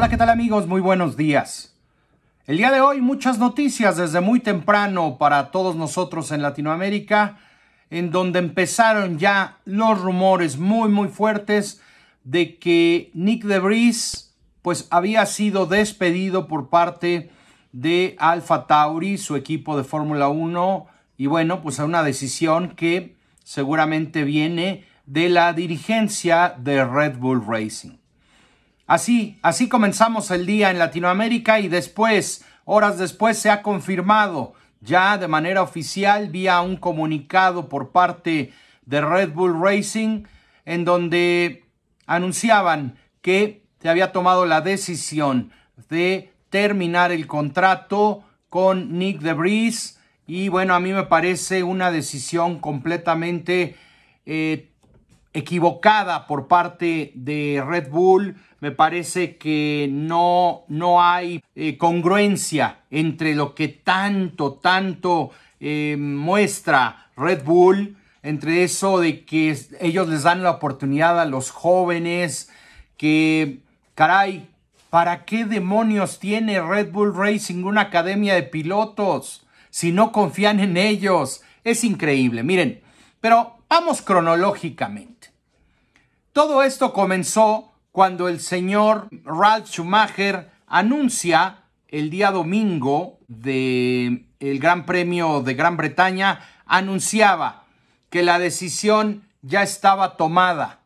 Hola, ¿qué tal amigos? Muy buenos días. El día de hoy muchas noticias desde muy temprano para todos nosotros en Latinoamérica, en donde empezaron ya los rumores muy muy fuertes de que Nick DeVries pues había sido despedido por parte de Alfa Tauri, su equipo de Fórmula 1, y bueno, pues a una decisión que seguramente viene de la dirigencia de Red Bull Racing. Así, así comenzamos el día en Latinoamérica y después, horas después, se ha confirmado ya de manera oficial vía un comunicado por parte de Red Bull Racing en donde anunciaban que se había tomado la decisión de terminar el contrato con Nick DeVries y bueno, a mí me parece una decisión completamente eh, equivocada por parte de Red Bull. Me parece que no, no hay eh, congruencia entre lo que tanto, tanto eh, muestra Red Bull, entre eso de que ellos les dan la oportunidad a los jóvenes, que, caray, ¿para qué demonios tiene Red Bull Racing una academia de pilotos si no confían en ellos? Es increíble, miren, pero vamos cronológicamente. Todo esto comenzó cuando el señor Ralph Schumacher anuncia el día domingo del el Gran Premio de Gran Bretaña, anunciaba que la decisión ya estaba tomada,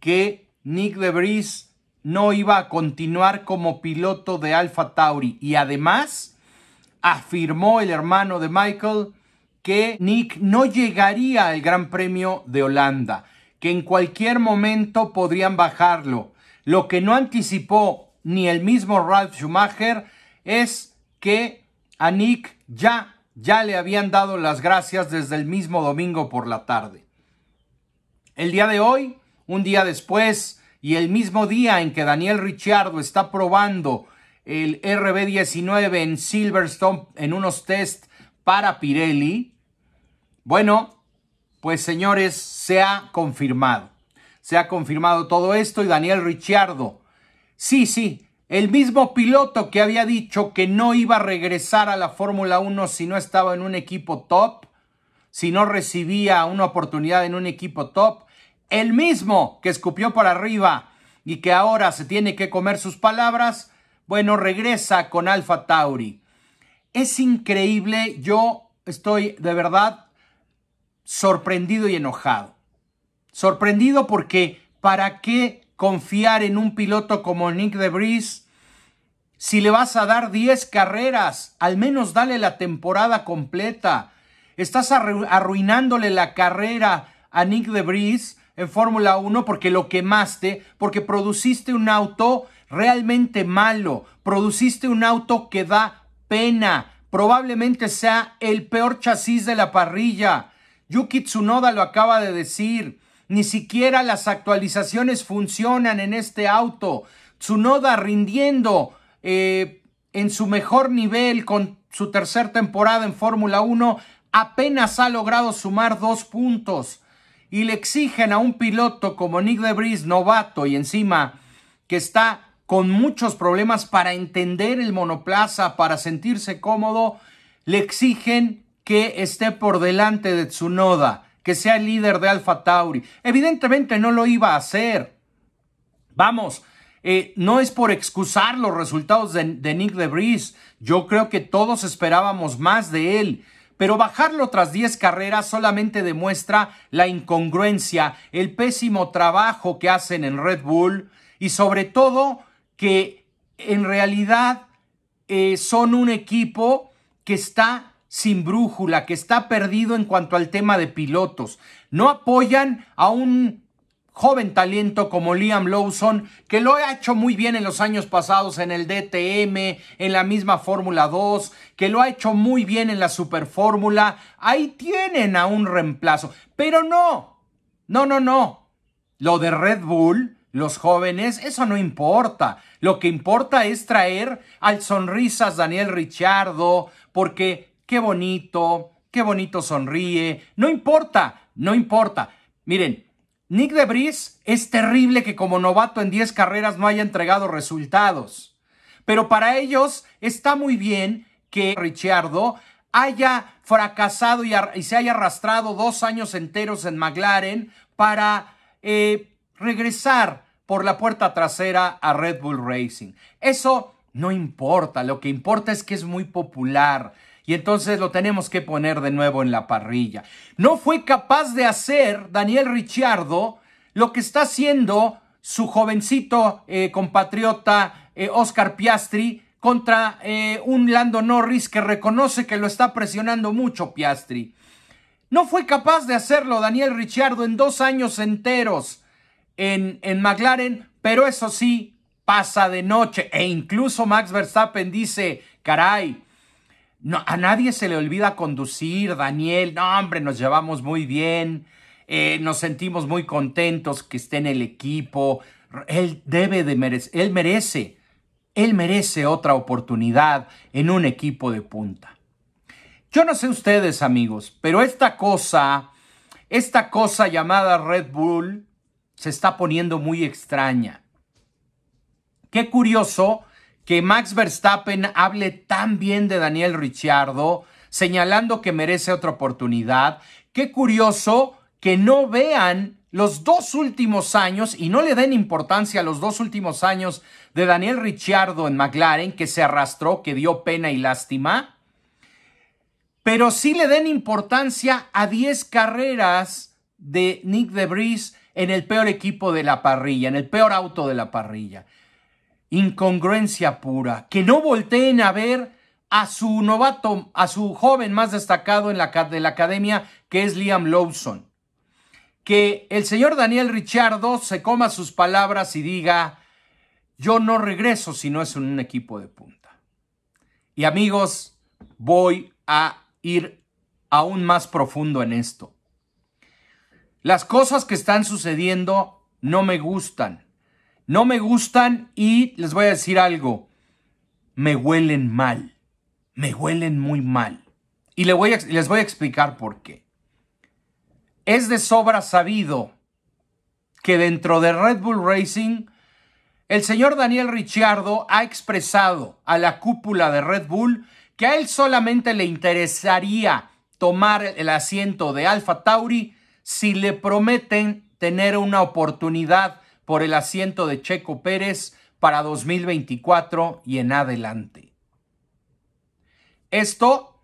que Nick de Vries no iba a continuar como piloto de Alfa Tauri. Y además afirmó el hermano de Michael que Nick no llegaría al Gran Premio de Holanda que en cualquier momento podrían bajarlo. Lo que no anticipó ni el mismo Ralph Schumacher es que a Nick ya, ya le habían dado las gracias desde el mismo domingo por la tarde. El día de hoy, un día después, y el mismo día en que Daniel Ricciardo está probando el RB19 en Silverstone en unos test para Pirelli, bueno, pues señores, se ha confirmado. Se ha confirmado todo esto y Daniel Ricciardo. Sí, sí, el mismo piloto que había dicho que no iba a regresar a la Fórmula 1 si no estaba en un equipo top, si no recibía una oportunidad en un equipo top, el mismo que escupió para arriba y que ahora se tiene que comer sus palabras, bueno, regresa con Alfa Tauri. Es increíble, yo estoy de verdad sorprendido y enojado. Sorprendido porque ¿para qué confiar en un piloto como Nick de Vries? Si le vas a dar 10 carreras, al menos dale la temporada completa. Estás arruinándole la carrera a Nick de Vries en Fórmula 1 porque lo quemaste, porque produciste un auto realmente malo, produciste un auto que da pena, probablemente sea el peor chasis de la parrilla. Yuki Tsunoda lo acaba de decir. Ni siquiera las actualizaciones funcionan en este auto. Tsunoda rindiendo eh, en su mejor nivel con su tercera temporada en Fórmula 1 apenas ha logrado sumar dos puntos. Y le exigen a un piloto como Nick Debris, novato y encima que está con muchos problemas para entender el monoplaza, para sentirse cómodo, le exigen que esté por delante de Tsunoda, que sea el líder de Alfa Tauri. Evidentemente no lo iba a hacer. Vamos, eh, no es por excusar los resultados de, de Nick DeVries. Yo creo que todos esperábamos más de él. Pero bajarlo tras 10 carreras solamente demuestra la incongruencia, el pésimo trabajo que hacen en Red Bull y sobre todo que en realidad eh, son un equipo que está sin brújula, que está perdido en cuanto al tema de pilotos. No apoyan a un joven talento como Liam Lawson, que lo ha hecho muy bien en los años pasados en el DTM, en la misma Fórmula 2, que lo ha hecho muy bien en la Super Fórmula. Ahí tienen a un reemplazo. Pero no, no, no, no. Lo de Red Bull, los jóvenes, eso no importa. Lo que importa es traer al sonrisas Daniel Ricciardo, porque qué bonito, qué bonito sonríe, no importa, no importa. Miren, Nick Debris es terrible que como novato en 10 carreras no haya entregado resultados. Pero para ellos está muy bien que Ricciardo haya fracasado y, se haya arrastrado dos años enteros en McLaren para eh, regresar por la puerta trasera a Red Bull Racing. Eso no importa, lo que importa es que es muy popular y entonces lo tenemos que poner de nuevo en la parrilla. No fue capaz de hacer Daniel Ricciardo lo que está haciendo su jovencito eh, compatriota eh, Oscar Piastri contra eh, un Lando Norris que reconoce que lo está presionando mucho Piastri. No fue capaz de hacerlo Daniel Ricciardo en dos años enteros en, en McLaren, pero eso sí, pasa de noche. E incluso Max Verstappen dice, caray, a nadie se le olvida conducir, Daniel. No, hombre, nos llevamos muy bien. Eh, nos sentimos muy contentos que esté en el equipo. Él debe de merecer, él merece, él merece otra oportunidad en un equipo de punta. Yo no sé ustedes, amigos, pero esta cosa, esta cosa llamada Red Bull, se está poniendo muy extraña. Qué curioso que Max Verstappen hable tan bien de Daniel Ricciardo, señalando que merece otra oportunidad. Qué curioso que no vean los dos últimos años y no le den importancia a los dos últimos años de Daniel Ricciardo en McLaren, que se arrastró, que dio pena y lástima, pero sí le den importancia a 10 carreras de Nick DeBris en el peor equipo de la parrilla, en el peor auto de la parrilla incongruencia pura, que no volteen a ver a su novato, a su joven más destacado en la, de la academia, que es Liam Lawson. Que el señor Daniel Richardo se coma sus palabras y diga, yo no regreso si no es en un equipo de punta. Y amigos, voy a ir aún más profundo en esto. Las cosas que están sucediendo no me gustan no me gustan y les voy a decir algo, me huelen mal, me huelen muy mal. Y les voy a, explicar por qué. Es de sobra sabido que dentro de Red Bull Racing, el señor Daniel Ricciardo ha expresado a la cúpula de Red Bull que a él solamente le interesaría tomar el asiento de Alfa Tauri si le prometen tener una oportunidad por el asiento de Checo Pérez para 2024 y en adelante. Esto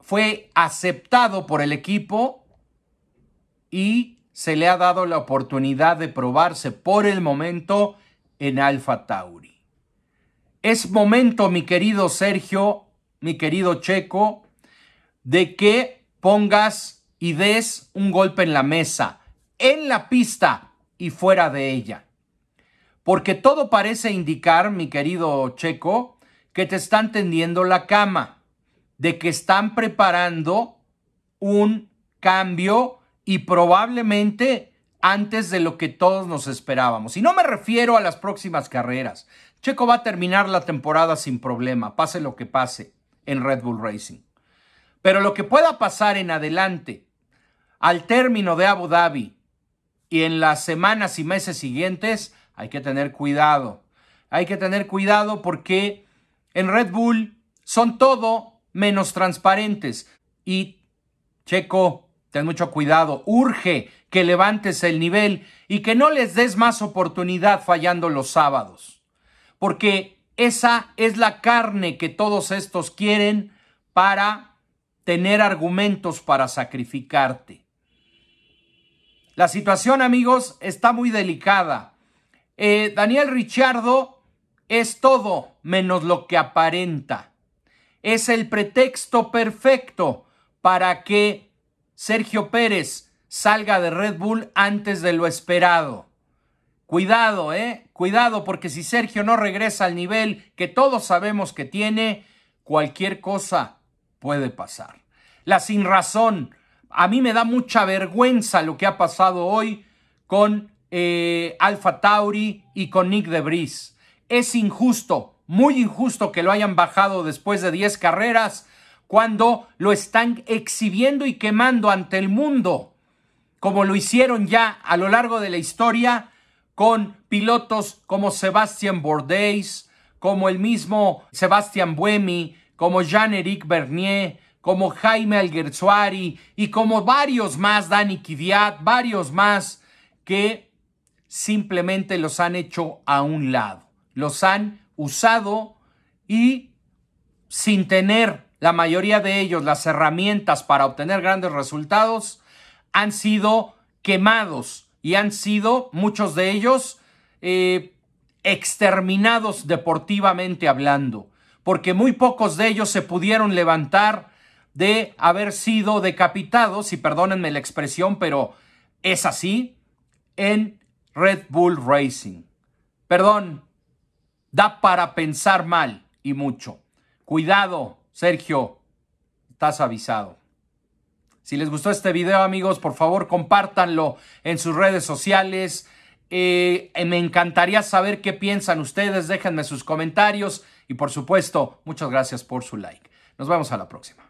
fue aceptado por el equipo y se le ha dado la oportunidad de probarse por el momento en Alfa Tauri. Es momento, mi querido Sergio, mi querido Checo, de que pongas y des un golpe en la mesa, en la pista, y fuera de ella. Porque todo parece indicar, mi querido Checo, que te están tendiendo la cama, de que están preparando un cambio y probablemente antes de lo que todos nos esperábamos. Y no me refiero a las próximas carreras. Checo va a terminar la temporada sin problema, pase lo que pase en Red Bull Racing. Pero lo que pueda pasar en adelante, al término de Abu Dhabi, y en las semanas y meses siguientes hay que tener cuidado. Hay que tener cuidado porque en Red Bull son todo menos transparentes. Y Checo, ten mucho cuidado, urge que levantes el nivel y que no les des más oportunidad fallando los sábados. Porque esa es la carne que todos estos quieren para tener argumentos para sacrificarte. La situación, amigos, está muy delicada. Eh, Daniel Richardo es todo menos lo que aparenta. Es el pretexto perfecto para que Sergio Pérez salga de Red Bull antes de lo esperado. Cuidado, eh, cuidado, porque si Sergio no regresa al nivel que todos sabemos que tiene, cualquier cosa puede pasar. La sin razón, a mí me da mucha vergüenza lo que ha pasado hoy con eh, Alfa Tauri y con Nick Debris. Es injusto, muy injusto que lo hayan bajado después de 10 carreras cuando lo están exhibiendo y quemando ante el mundo como lo hicieron ya a lo largo de la historia con pilotos como Sebastián Bourdais, como el mismo Sebastián Buemi, como Jean-Éric Bernier, como Jaime Alguersuari y como varios más, Dani Kiviat, varios más que simplemente los han hecho a un lado. Los han usado y sin tener la mayoría de ellos las herramientas para obtener grandes resultados, han sido quemados y han sido muchos de ellos eh, exterminados deportivamente hablando, porque muy pocos de ellos se pudieron levantar de haber sido decapitados, y perdónenme la expresión, pero es así, en Red Bull Racing. Perdón, da para pensar mal y mucho. Cuidado, Sergio, estás avisado. Si les gustó este video, amigos, por favor compártanlo en sus redes sociales. Eh, me encantaría saber qué piensan ustedes. Déjenme sus comentarios y, por supuesto, muchas gracias por su like. Nos vemos a la próxima.